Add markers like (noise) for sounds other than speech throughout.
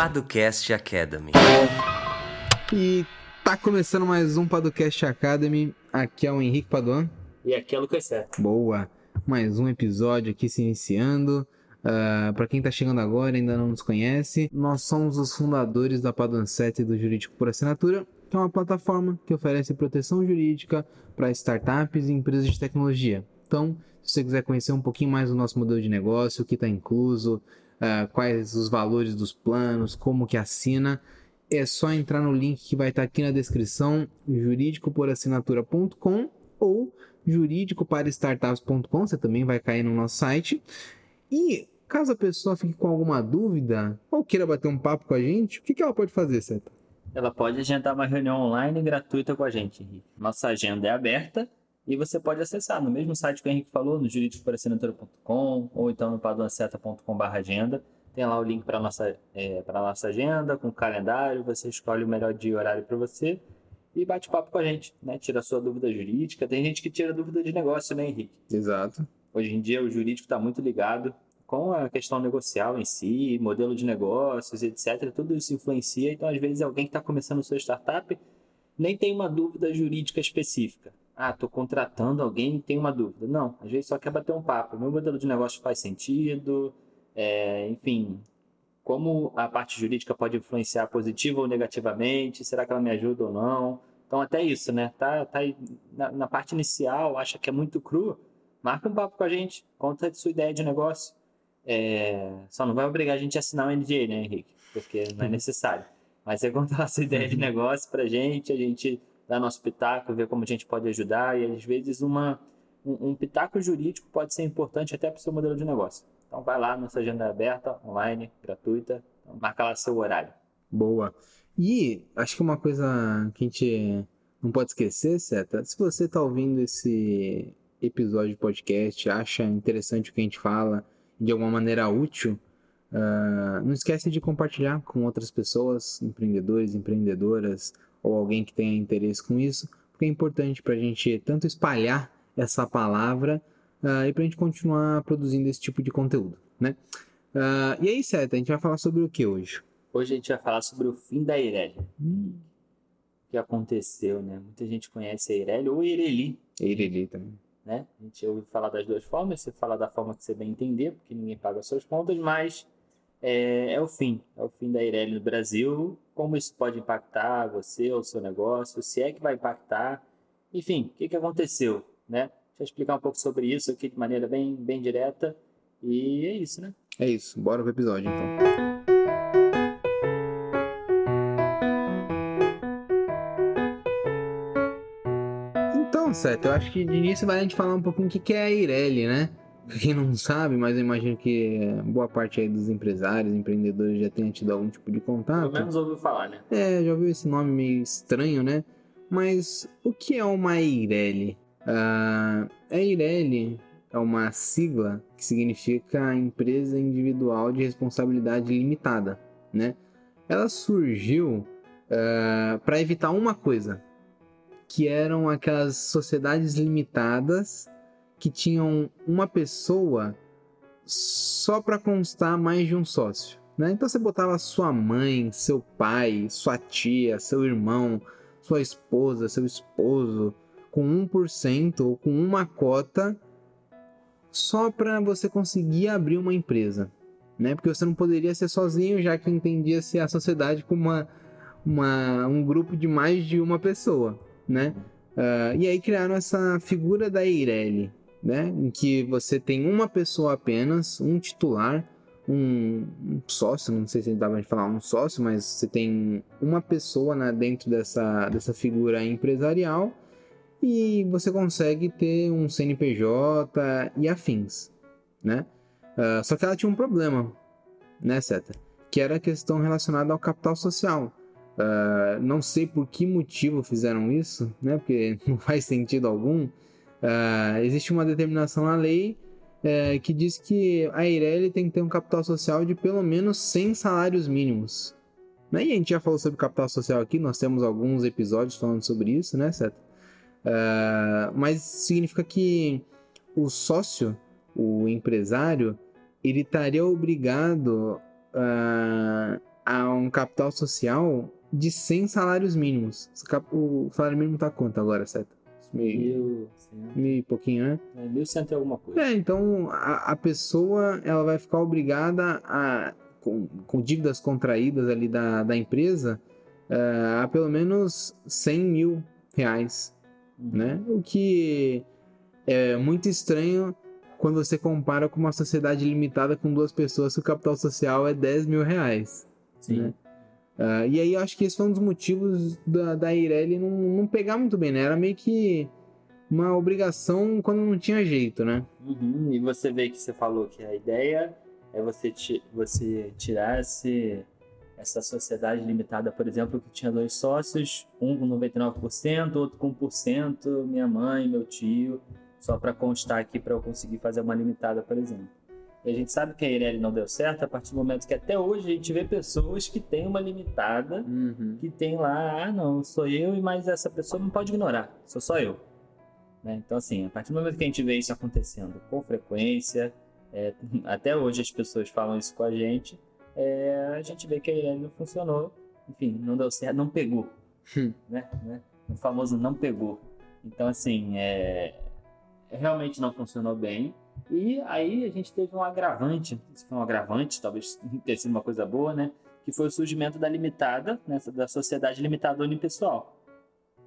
Paducast Academy. E tá começando mais um Paducast Academy. Aqui é o Henrique Paduan. E aqui é o Lucas Certo. Boa! Mais um episódio aqui se iniciando. Uh, para quem tá chegando agora e ainda não nos conhece, nós somos os fundadores da Paduan 7 do Jurídico por Assinatura, que é uma plataforma que oferece proteção jurídica para startups e empresas de tecnologia. Então, se você quiser conhecer um pouquinho mais do nosso modelo de negócio, o que está incluso, uh, quais os valores dos planos, como que assina, é só entrar no link que vai estar tá aqui na descrição, juridicoporassinatura.com ou juridicoparastartups.com, você também vai cair no nosso site. E caso a pessoa fique com alguma dúvida ou queira bater um papo com a gente, o que, que ela pode fazer, Seta? Ela pode agendar uma reunião online gratuita com a gente. Nossa agenda é aberta e você pode acessar no mesmo site que o Henrique falou, no juridicoporassinatura.com ou então no paduanceta.com.br agenda. Tem lá o link para a nossa, é, nossa agenda, com o calendário, você escolhe o melhor dia e horário para você e bate papo com a gente, né? Tira a sua dúvida jurídica. Tem gente que tira dúvida de negócio, né, Henrique? Exato. Hoje em dia o jurídico está muito ligado com a questão negocial em si, modelo de negócios, etc. Tudo isso influencia. Então, às vezes, alguém que está começando sua startup nem tem uma dúvida jurídica específica. Ah, estou contratando alguém e tenho uma dúvida. Não, às vezes só quer bater um papo. Meu modelo de negócio faz sentido, é, enfim, como a parte jurídica pode influenciar positiva ou negativamente, será que ela me ajuda ou não? Então, até isso, né? Tá, tá na, na parte inicial, acha que é muito cru, marca um papo com a gente, conta de sua ideia de negócio. É, só não vai obrigar a gente a assinar o um NDA, né, Henrique? Porque não é necessário. Mas você conta a sua ideia de negócio pra gente, a gente dar nosso pitaco, ver como a gente pode ajudar e às vezes uma, um, um pitaco jurídico pode ser importante até para o seu modelo de negócio. Então vai lá, nossa agenda é aberta, online, gratuita, então marca lá seu horário. Boa. E acho que uma coisa que a gente não pode esquecer, se você está ouvindo esse episódio de podcast, acha interessante o que a gente fala, de alguma maneira útil, uh, não esquece de compartilhar com outras pessoas, empreendedores, empreendedoras, ou alguém que tenha interesse com isso, porque é importante para a gente tanto espalhar essa palavra uh, e para a gente continuar produzindo esse tipo de conteúdo, né? Uh, e aí, Seta, a gente vai falar sobre o que hoje? Hoje a gente vai falar sobre o fim da Irelia. Hum. O que aconteceu, né? Muita gente conhece a Irelia ou Ireli. Ireli também. Né? A gente ouve falar das duas formas, você fala da forma que você bem entender, porque ninguém paga suas contas, mas é, é o fim. É o fim da Irelia no Brasil como isso pode impactar você ou seu negócio, se é que vai impactar, enfim, o que, que aconteceu, né? Deixa eu explicar um pouco sobre isso aqui de maneira bem, bem direta e é isso, né? É isso, bora pro episódio então. Então, Seth, eu acho que de início vai a gente falar um pouquinho o que é a Ireli, né? Quem não sabe, mas eu imagino que boa parte aí dos empresários, empreendedores já tenha tido algum tipo de contato. Pelo menos ouviu falar, né? É, já ouviu esse nome meio estranho, né? Mas o que é uma EIRELI? Uh, a EIRELI é uma sigla que significa Empresa Individual de Responsabilidade Limitada, né? Ela surgiu uh, ah, para evitar uma coisa, que eram aquelas sociedades limitadas que tinham uma pessoa só para constar mais de um sócio. Né? Então você botava sua mãe, seu pai, sua tia, seu irmão, sua esposa, seu esposo com 1% ou com uma cota só para você conseguir abrir uma empresa. Né? Porque você não poderia ser sozinho, já que entendia-se a sociedade como uma, uma, um grupo de mais de uma pessoa. Né? Uh, e aí criaram essa figura da Eireli, né? Em que você tem uma pessoa apenas, um titular, um, um sócio, não sei se dá pra falar um sócio, mas você tem uma pessoa né, dentro dessa, dessa figura empresarial e você consegue ter um CNPJ e afins, né? Uh, só que ela tinha um problema, né, Seta? Que era a questão relacionada ao capital social. Uh, não sei por que motivo fizeram isso, né? Porque (laughs) não faz sentido algum. Uh, existe uma determinação na lei uh, que diz que a Eireli tem que ter um capital social de pelo menos 100 salários mínimos. Né? E a gente já falou sobre capital social aqui, nós temos alguns episódios falando sobre isso, né, certo? Uh, mas significa que o sócio, o empresário, ele estaria obrigado a um capital social de 100 salários mínimos. O salário mínimo tá quanto agora, certo? Mil, mil e pouquinho, né? É, mil cento e alguma coisa. É, então a, a pessoa ela vai ficar obrigada a, com, com dívidas contraídas ali da, da empresa, uh, a pelo menos 100 mil reais, uhum. né? O que é muito estranho quando você compara com uma sociedade limitada com duas pessoas, que o capital social é 10 mil reais. Sim. Né? Uh, e aí eu acho que esse foi um dos motivos da, da Ireli não, não pegar muito bem, né? Era meio que uma obrigação quando não tinha jeito, né? Uhum. E você vê que você falou que a ideia é você, você tirar esse, essa sociedade limitada, por exemplo, que tinha dois sócios, um com 99%, outro com 1%, minha mãe, meu tio, só para constar aqui para eu conseguir fazer uma limitada, por exemplo. E a gente sabe que a Ireli não deu certo a partir do momento que até hoje a gente vê pessoas que têm uma limitada, uhum. que tem lá, ah, não, sou eu e mais essa pessoa não pode ignorar, sou só eu. Né? Então, assim, a partir do momento que a gente vê isso acontecendo com frequência, é, (laughs) até hoje as pessoas falam isso com a gente, é, a gente vê que a Irene não funcionou, enfim, não deu certo, não pegou. Hum. né? né? O famoso não pegou. Então, assim, é, realmente não funcionou bem. E aí a gente teve um agravante, isso foi um agravante, talvez (laughs) tenha sido uma coisa boa, né? Que foi o surgimento da limitada, né? da sociedade limitada unipessoal.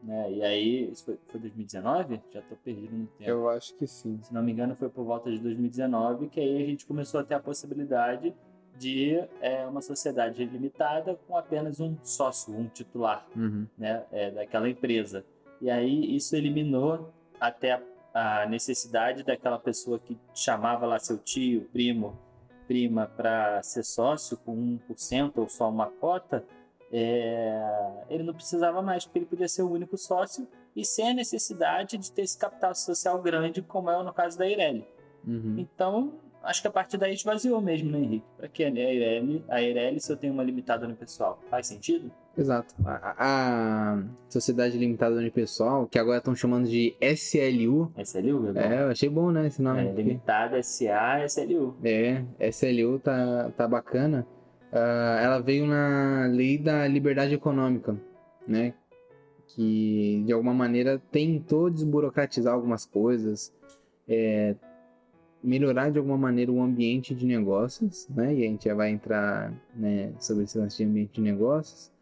Né? E aí, isso foi, foi 2019? Já estou perdido no tempo. Eu acho que sim. Se não me engano, foi por volta de 2019 que aí a gente começou a ter a possibilidade de é, uma sociedade limitada com apenas um sócio, um titular uhum. né, é, daquela empresa. E aí isso eliminou até a a necessidade daquela pessoa que chamava lá seu tio, primo, prima para ser sócio com 1% ou só uma cota, é, ele não precisava mais, porque ele podia ser o único sócio e sem a necessidade de ter esse capital social grande, como é no caso da Ireli. Uhum. Então, acho que a partir daí esvaziou mesmo, né, Henrique? Para que a Ireli, a Ireli, se eu tenho uma limitada no pessoal? Faz sentido? Exato. A, a Sociedade Limitada Unipessoal, que agora estão chamando de SLU. SLU, é, eu achei bom, né, esse nome. É, Limitada SA SLU. É, SLU tá, tá bacana. Uh, ela veio na lei da liberdade econômica, né? Que de alguma maneira tentou desburocratizar algumas coisas, é, melhorar de alguma maneira o ambiente de negócios, né? E a gente já vai entrar né, sobre esse lance de ambiente de negócios.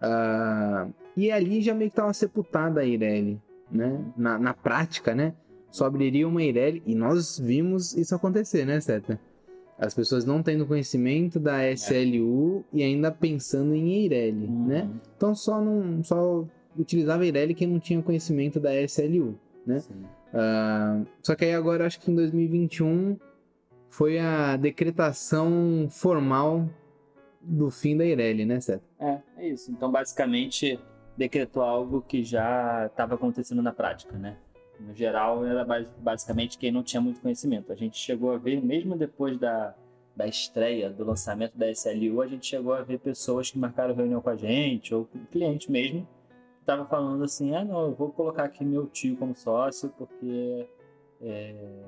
Uh, e ali já meio que estava sepultada a Ireli, né? Na, na prática, né? Só abriria uma Ireli e nós vimos isso acontecer, né, Seta? As pessoas não tendo conhecimento da SLU é. e ainda pensando em Eireli, uhum. né? Então só não só utilizava Eireli quem não tinha conhecimento da SLU, né? Uh, só que aí agora acho que em 2021 foi a decretação formal do fim da Ireli, né, Seth? É, é isso. Então, basicamente, decretou algo que já estava acontecendo na prática, né? No geral, era basicamente quem não tinha muito conhecimento. A gente chegou a ver, mesmo depois da, da estreia, do lançamento da SLU, a gente chegou a ver pessoas que marcaram reunião com a gente, ou cliente mesmo, que estavam falando assim: ah, não, eu vou colocar aqui meu tio como sócio, porque. É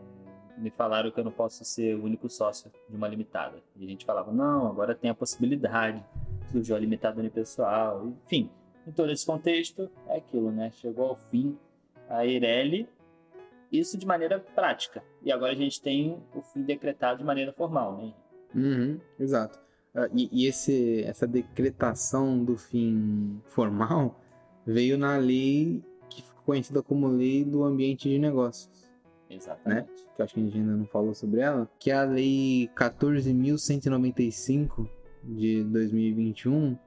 me falaram que eu não posso ser o único sócio de uma limitada. E a gente falava, não, agora tem a possibilidade, surgiu a limitada unipessoal, enfim. Em todo esse contexto, é aquilo, né? Chegou ao fim a Eireli, isso de maneira prática. E agora a gente tem o fim decretado de maneira formal, né? Uhum, exato. Uh, e, e esse, essa decretação do fim formal veio na lei que ficou conhecida como Lei do Ambiente de Negócios. Exatamente. Né? Que acho que a gente ainda não falou sobre ela. Que é a Lei 14.195 de 2021, uh,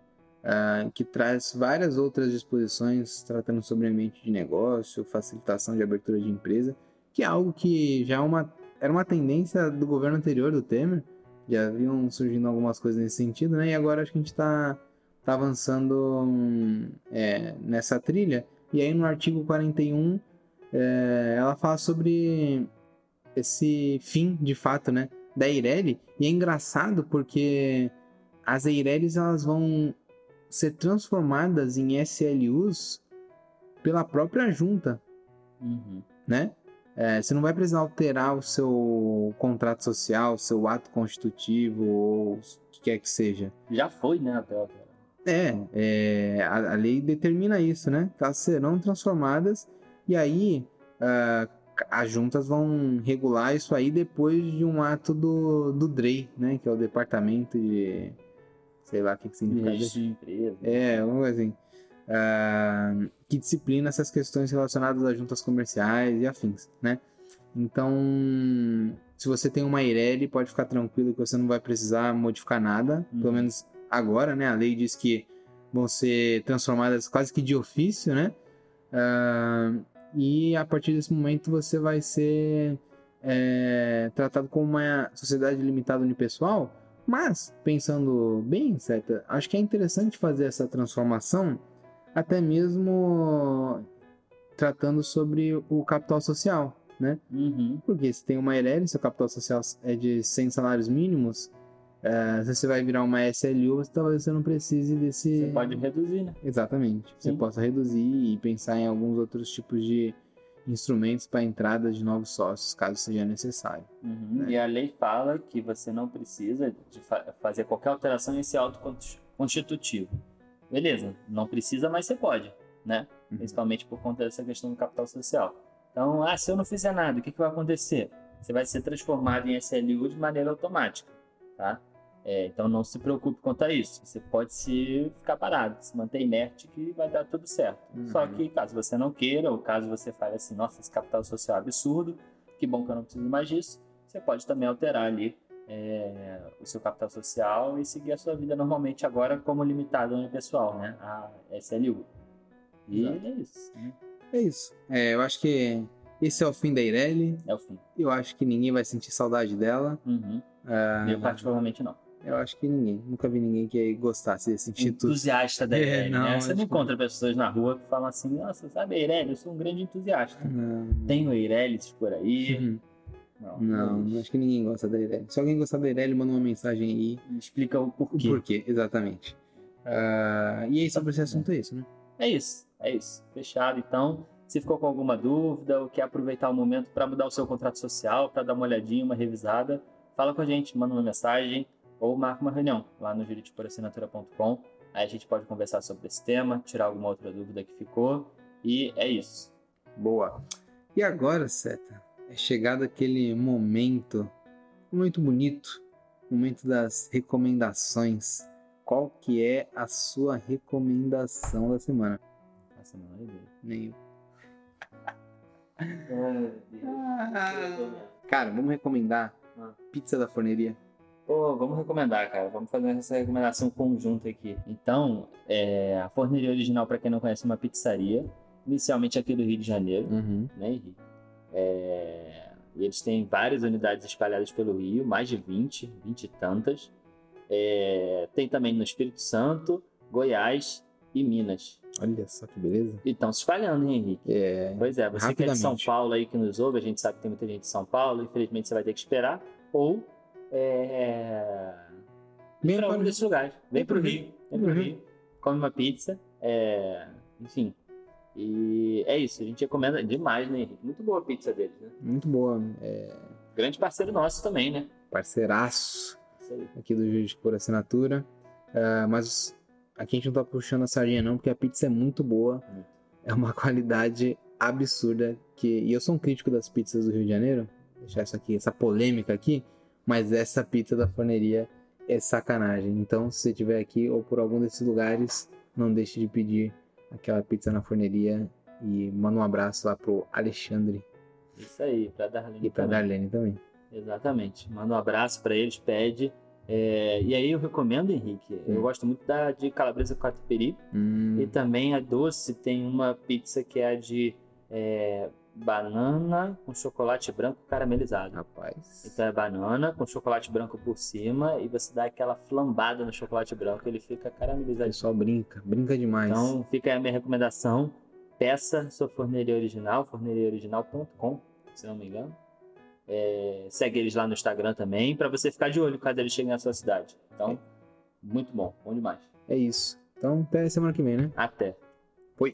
ah, que traz várias outras disposições tratando sobre ambiente de negócio, facilitação de abertura de empresa, que é algo que já é uma, era uma tendência do governo anterior, do Temer. Já haviam surgindo algumas coisas nesse sentido, né? E agora acho que a gente está tá avançando hum, é, nessa trilha. E aí no artigo 41 é, ela fala sobre esse fim, de fato, né, da Eireli. E é engraçado porque as Eirelis elas vão ser transformadas em SLUs pela própria junta, uhum. né? É, você não vai precisar alterar o seu contrato social, o seu ato constitutivo ou quer que seja. Já foi, né, até agora. É, é a, a lei determina isso, né? Elas serão transformadas e aí ah, as juntas vão regular isso aí depois de um ato do, do DREI, né? Que é o Departamento de... sei lá o que, que significa. De empresa. É, alguma coisa assim. Ah, que disciplina essas questões relacionadas às juntas comerciais e afins, né? Então, se você tem uma Eireli, pode ficar tranquilo que você não vai precisar modificar nada. Uhum. Pelo menos agora, né? A lei diz que vão ser transformadas quase que de ofício, né? Ah, e a partir desse momento você vai ser é, tratado como uma sociedade limitada unipessoal. Mas, pensando bem, certo? Acho que é interessante fazer essa transformação, até mesmo tratando sobre o capital social, né? Uhum. Porque se tem uma ERL, seu capital social é de 100 salários mínimos, eh, se você vai virar uma SLU, você- talvez você não precise desse... Você pode reduzir, né? Exatamente. Você Sim. possa reduzir e pensar em alguns outros tipos de instrumentos para entrada de novos sócios, caso seja necessário. Uhum. É. E a lei fala que você não precisa de fa- fazer qualquer alteração nesse auto constitutivo. Beleza, não precisa, mas você pode, né? Uhum. Principalmente por conta dessa questão do capital social. Então, ah, se eu não fizer nada, o que, que vai acontecer? Você vai ser transformado em SLU de maneira automática, tá? É, então não se preocupe quanto a isso. Você pode se ficar parado, se manter inerte que vai dar tudo certo. Uhum. Só que caso você não queira, ou caso você fale assim, nossa, esse capital social é absurdo, que bom que eu não preciso mais disso, você pode também alterar ali é, o seu capital social e seguir a sua vida normalmente agora como limitado unipessoal, né? A SLU. E Exato. é isso. né? É isso. É, eu acho que esse é o fim da Eireli. É o fim. Eu acho que ninguém vai sentir saudade dela. Uhum. Ah, Eu particularmente não. Eu acho que ninguém. Nunca vi ninguém que gostasse desse instituto. Entusiasta da É, Irene, não, né? Você não que- encontra pessoas na rua que falam assim, nossa, sabe a Irene? Eu sou um grande entusiasta. Não, Tenho Eireles por aí. Uhum. Não, não, não acho que ninguém gosta da Eireli. Se alguém gostar da Eireli, manda uma mensagem aí. Explica o O porquê. porquê, exatamente. Ah, e aí, sobre esse assunto é isso, né? É isso, é isso. Fechado, então. Se ficou com alguma dúvida ou quer aproveitar o momento para mudar o seu contrato social, para dar uma olhadinha, uma revisada, fala com a gente, manda uma mensagem ou marca uma reunião lá no juridicoporassinatura.com. Aí a gente pode conversar sobre esse tema, tirar alguma outra dúvida que ficou. E é isso. Boa. E agora, Seta, é chegado aquele momento, um momento bonito, momento das recomendações. Qual que é a sua recomendação da semana? Essa não é ideia. Nem Cara, vamos recomendar Ah. pizza da forneria. Pô, vamos recomendar, cara. Vamos fazer essa recomendação conjunta aqui. Então, é, a Forneria Original, para quem não conhece, é uma pizzaria. Inicialmente aqui do Rio de Janeiro, Uhum. né, Henrique? É, e eles têm várias unidades espalhadas pelo Rio, mais de 20, 20 e tantas. É, tem também no Espírito Santo, Goiás e Minas. Olha só que beleza. E estão se espalhando, hein, Henrique? É. Pois é, você que é de São. Paulo aí que nos ouve, a gente sabe que tem muita gente de São Paulo, infelizmente você vai ter que esperar. Ou é, Vem para para um o desses lugares. Vem pro Rio, vem pro Uhum. Rio, come uma pizza, é, enfim. E é isso, a gente recomenda demais, né, Henrique? Muito boa a pizza deles, né? Muito boa. É, Grande parceiro nosso também, né? parceiraço aqui do Jurídico por Assinatura. Ah, mas aqui a gente não tá puxando a sardinha não, porque a pizza é muito boa. Muito. É uma (laughs) qualidade absurda. Que... E eu sou um crítico das pizzas do Rio de Janeiro. Vou deixar isso aqui, essa polêmica aqui. Mas essa pizza da forneria é sacanagem. Então, se você estiver aqui ou por algum desses lugares, não deixe de pedir aquela pizza na forneria. E manda um abraço lá pro Alexandre Isso aí, pra Darlene e pra também. Darlene também. Exatamente. Manda um abraço pra eles, pede. É, e aí eu recomendo, Henrique, eu gosto muito da de calabresa catupiry. Hum, E também a doce tem uma pizza que é a de é, banana com chocolate branco caramelizado. rapaz. Então é banana com chocolate branco por cima e você dá aquela flambada no chocolate branco, ele fica O caramelizadinho. pessoal brinca, brinca demais. Então fica aí a minha recomendação. Peça sua forneria original, forneriaoriginal.com, se não me engano. É, segue eles lá no Instagram também, para você ficar de olho caso eles cheguem na sua cidade. Então, muito bom, bom demais. É isso. Então, até semana que vem, né? Até. Foi.